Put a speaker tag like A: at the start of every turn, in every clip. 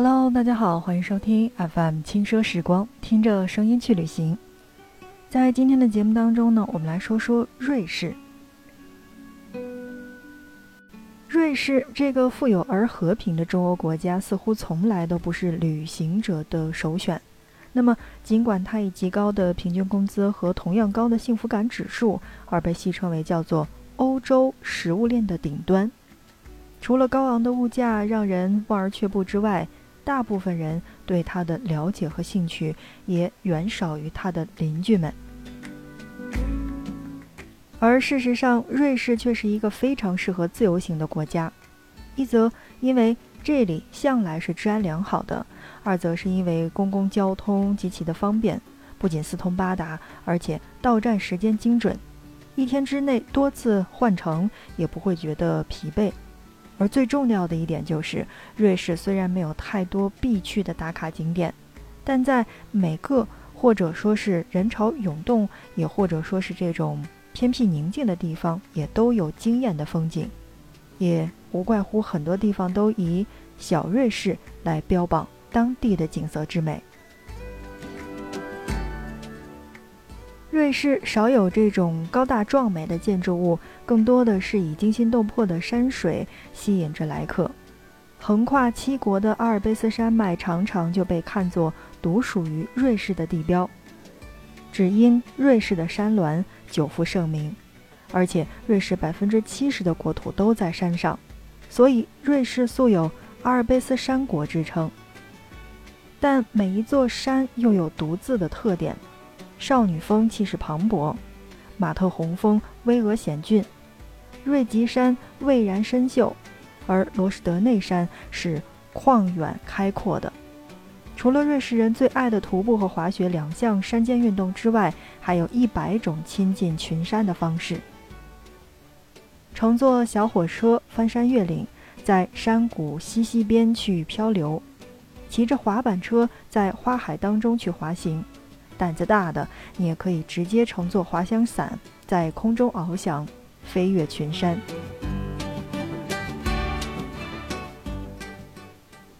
A: Hello，大家好，欢迎收听 FM 轻奢时光，听着声音去旅行。在今天的节目当中呢，我们来说说瑞士。瑞士这个富有而和平的中欧国家，似乎从来都不是旅行者的首选。那么，尽管它以极高的平均工资和同样高的幸福感指数而被戏称为叫做欧洲食物链的顶端，除了高昂的物价让人望而却步之外，大部分人对它的了解和兴趣也远少于它的邻居们，而事实上，瑞士却是一个非常适合自由行的国家。一则因为这里向来是治安良好的，二则是因为公共交通极其的方便，不仅四通八达，而且到站时间精准，一天之内多次换乘也不会觉得疲惫。而最重要的一点就是，瑞士虽然没有太多必去的打卡景点，但在每个或者说是人潮涌动，也或者说是这种偏僻宁静的地方，也都有惊艳的风景，也无怪乎很多地方都以“小瑞士”来标榜当地的景色之美。瑞士少有这种高大壮美的建筑物，更多的是以惊心动魄的山水吸引着来客。横跨七国的阿尔卑斯山脉常常就被看作独属于瑞士的地标，只因瑞士的山峦久负盛名，而且瑞士百分之七十的国土都在山上，所以瑞士素有阿尔卑斯山国之称。但每一座山又有独自的特点。少女峰气势磅礴，马特洪峰巍峨险峻，瑞吉山蔚然深秀，而罗什德内山是旷远开阔的。除了瑞士人最爱的徒步和滑雪两项山间运动之外，还有一百种亲近群山的方式：乘坐小火车翻山越岭，在山谷溪溪边去漂流；骑着滑板车在花海当中去滑行。胆子大的，你也可以直接乘坐滑翔伞，在空中翱翔，飞越群山。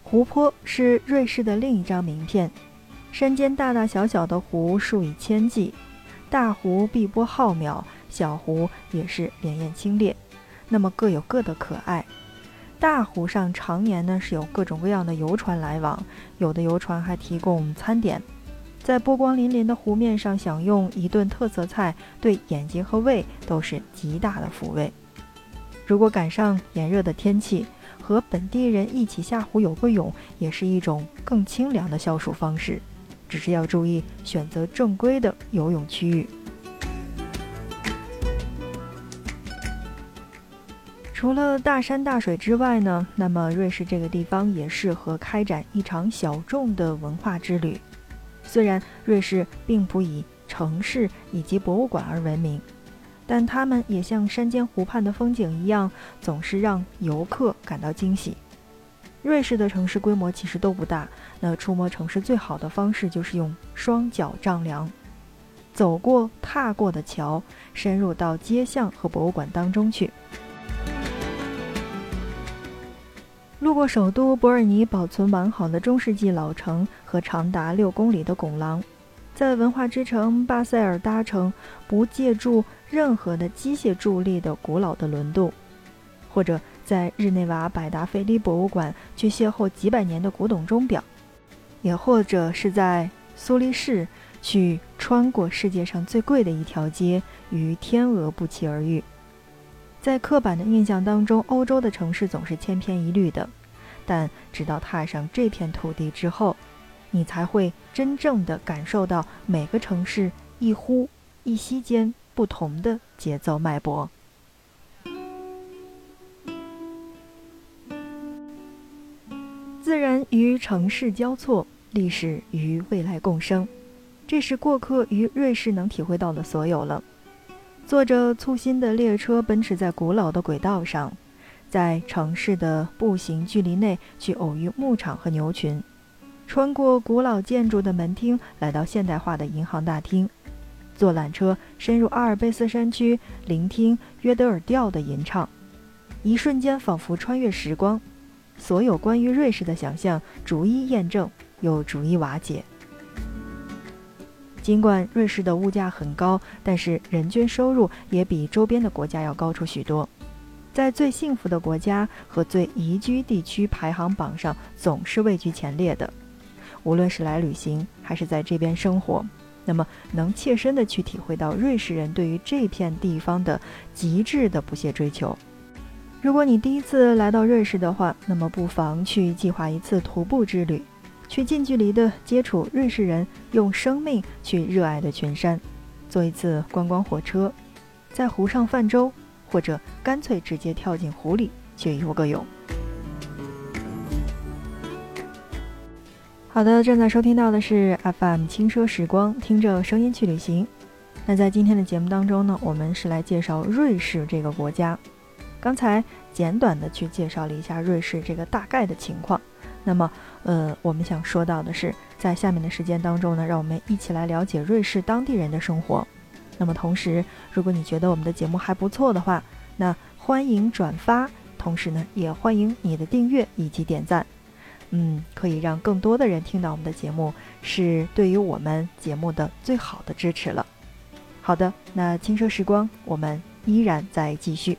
A: 湖泊是瑞士的另一张名片，山间大大小小的湖数以千计，大湖碧波浩渺，小湖也是潋滟清冽，那么各有各的可爱。大湖上常年呢是有各种各样的游船来往，有的游船还提供餐点。在波光粼粼的湖面上享用一顿特色菜，对眼睛和胃都是极大的抚慰。如果赶上炎热的天气，和本地人一起下湖游个泳，也是一种更清凉的消暑方式。只是要注意选择正规的游泳区域。除了大山大水之外呢，那么瑞士这个地方也适合开展一场小众的文化之旅。虽然瑞士并不以城市以及博物馆而闻名，但它们也像山间湖畔的风景一样，总是让游客感到惊喜。瑞士的城市规模其实都不大，那触摸城市最好的方式就是用双脚丈量，走过踏过的桥，深入到街巷和博物馆当中去。路过首都伯尔尼保存完好的中世纪老城和长达六公里的拱廊，在文化之城巴塞尔搭乘不借助任何的机械助力的古老的轮渡，或者在日内瓦百达翡丽博物馆去邂逅几百年的古董钟表，也或者是在苏黎世去穿过世界上最贵的一条街，与天鹅不期而遇。在刻板的印象当中，欧洲的城市总是千篇一律的。但直到踏上这片土地之后，你才会真正的感受到每个城市一呼一吸间不同的节奏脉搏。自然与城市交错，历史与未来共生，这是过客于瑞士能体会到的所有了。坐着粗心的列车奔驰在古老的轨道上。在城市的步行距离内去偶遇牧场和牛群，穿过古老建筑的门厅，来到现代化的银行大厅，坐缆车深入阿尔卑斯山区，聆听约德尔调的吟唱，一瞬间仿佛穿越时光，所有关于瑞士的想象逐一验证，又逐一瓦解。尽管瑞士的物价很高，但是人均收入也比周边的国家要高出许多，在最幸福的国家和最宜居地区排行榜上总是位居前列的。无论是来旅行还是在这边生活，那么能切身的去体会到瑞士人对于这片地方的极致的不懈追求。如果你第一次来到瑞士的话，那么不妨去计划一次徒步之旅。去近距离的接触瑞士人用生命去热爱的群山，坐一次观光火车，在湖上泛舟，或者干脆直接跳进湖里去游个泳。好的，正在收听到的是 FM 轻奢时光，听着声音去旅行。那在今天的节目当中呢，我们是来介绍瑞士这个国家。刚才简短的去介绍了一下瑞士这个大概的情况。那么，呃，我们想说到的是，在下面的时间当中呢，让我们一起来了解瑞士当地人的生活。那么，同时，如果你觉得我们的节目还不错的话，那欢迎转发，同时呢，也欢迎你的订阅以及点赞。嗯，可以让更多的人听到我们的节目，是对于我们节目的最好的支持了。好的，那轻奢时光，我们依然在继续。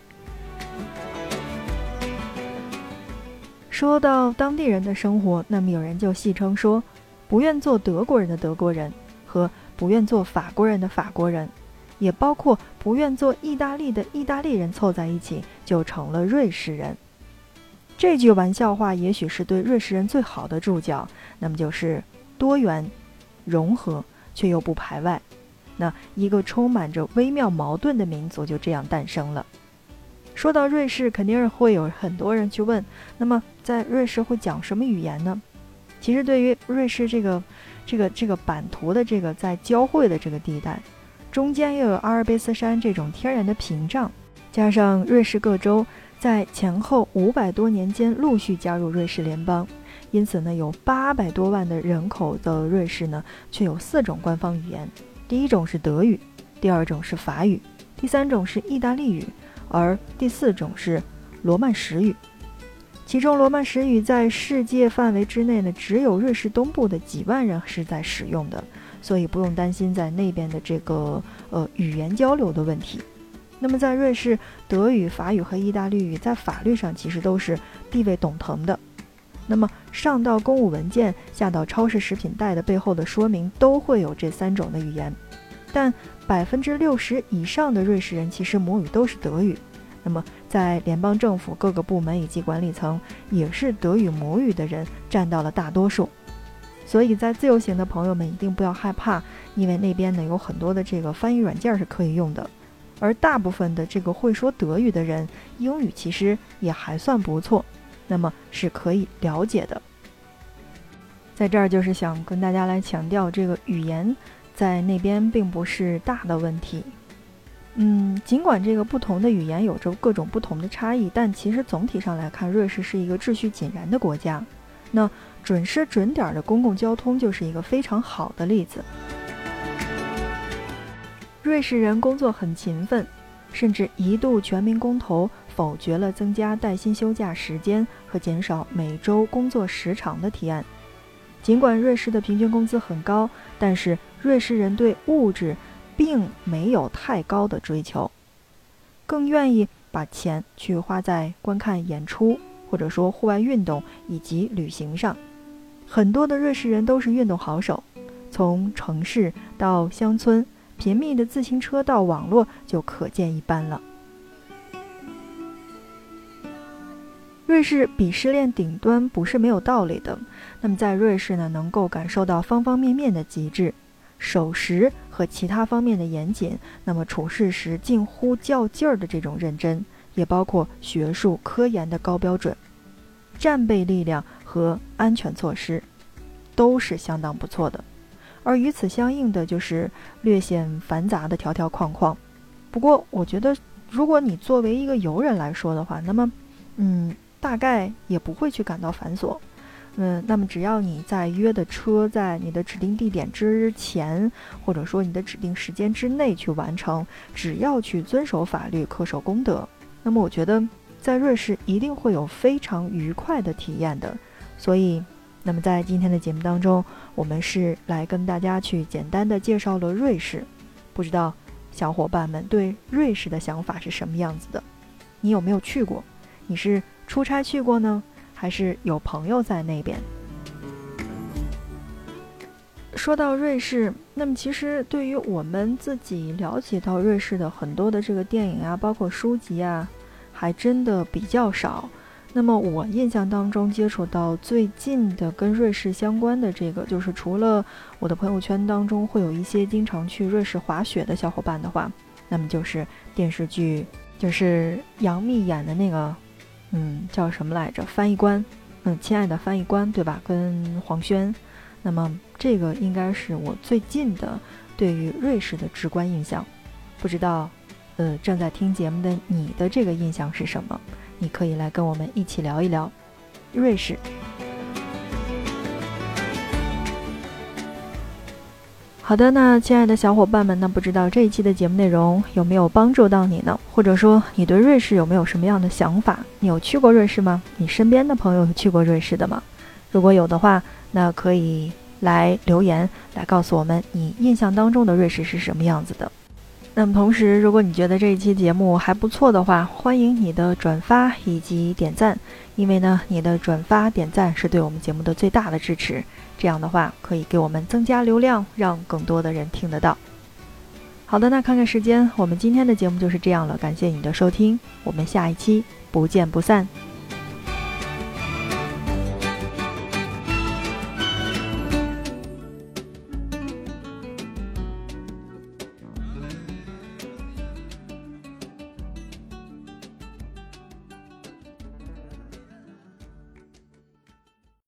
A: 说到当地人的生活，那么有人就戏称说，不愿做德国人的德国人和不愿做法国人的法国人，也包括不愿做意大利的意大利人凑在一起就成了瑞士人。这句玩笑话也许是对瑞士人最好的注脚，那么就是多元、融合却又不排外，那一个充满着微妙矛盾的民族就这样诞生了。说到瑞士，肯定是会有很多人去问，那么在瑞士会讲什么语言呢？其实对于瑞士这个、这个、这个版图的这个在交汇的这个地带，中间又有阿尔卑斯山这种天然的屏障，加上瑞士各州在前后五百多年间陆续加入瑞士联邦，因此呢，有八百多万的人口的瑞士呢，却有四种官方语言：第一种是德语，第二种是法语，第三种是意大利语。而第四种是罗曼史语，其中罗曼史语在世界范围之内呢，只有瑞士东部的几万人是在使用的，所以不用担心在那边的这个呃语言交流的问题。那么在瑞士，德语、法语和意大利语在法律上其实都是地位等同的。那么上到公务文件，下到超市食品袋的背后的说明，都会有这三种的语言，但。百分之六十以上的瑞士人其实母语都是德语，那么在联邦政府各个部门以及管理层，也是德语母语的人占到了大多数。所以在自由行的朋友们一定不要害怕，因为那边呢有很多的这个翻译软件是可以用的，而大部分的这个会说德语的人，英语其实也还算不错，那么是可以了解的。在这儿就是想跟大家来强调这个语言。在那边并不是大的问题，嗯，尽管这个不同的语言有着各种不同的差异，但其实总体上来看，瑞士是一个秩序井然的国家。那准时准点的公共交通就是一个非常好的例子。瑞士人工作很勤奋，甚至一度全民公投否决了增加带薪休假时间和减少每周工作时长的提案。尽管瑞士的平均工资很高，但是。瑞士人对物质并没有太高的追求，更愿意把钱去花在观看演出，或者说户外运动以及旅行上。很多的瑞士人都是运动好手，从城市到乡村，频密的自行车到网络就可见一斑了。瑞士鄙视链顶端不是没有道理的。那么在瑞士呢，能够感受到方方面面的极致。守时和其他方面的严谨，那么处事时近乎较劲儿的这种认真，也包括学术科研的高标准，战备力量和安全措施，都是相当不错的。而与此相应的就是略显繁杂的条条框框。不过，我觉得如果你作为一个游人来说的话，那么，嗯，大概也不会去感到繁琐。嗯，那么只要你在约的车在你的指定地点之前，或者说你的指定时间之内去完成，只要去遵守法律、恪守公德，那么我觉得在瑞士一定会有非常愉快的体验的。所以，那么在今天的节目当中，我们是来跟大家去简单的介绍了瑞士。不知道小伙伴们对瑞士的想法是什么样子的？你有没有去过？你是出差去过呢，还是有朋友在那边？说到瑞士，那么其实对于我们自己了解到瑞士的很多的这个电影啊，包括书籍啊，还真的比较少。那么我印象当中接触到最近的跟瑞士相关的这个，就是除了我的朋友圈当中会有一些经常去瑞士滑雪的小伙伴的话，那么就是电视剧，就是杨幂演的那个，嗯，叫什么来着？翻译官，嗯，亲爱的翻译官，对吧？跟黄轩。那么这个应该是我最近的对于瑞士的直观印象，不知道，呃，正在听节目的你的这个印象是什么？你可以来跟我们一起聊一聊瑞士。好的，那亲爱的小伙伴们，那不知道这一期的节目内容有没有帮助到你呢？或者说你对瑞士有没有什么样的想法？你有去过瑞士吗？你身边的朋友有去过瑞士的吗？如果有的话，那可以来留言，来告诉我们你印象当中的瑞士是什么样子的。那么同时，如果你觉得这一期节目还不错的话，欢迎你的转发以及点赞，因为呢，你的转发点赞是对我们节目的最大的支持。这样的话，可以给我们增加流量，让更多的人听得到。好的，那看看时间，我们今天的节目就是这样了。感谢你的收听，我们下一期不见不散。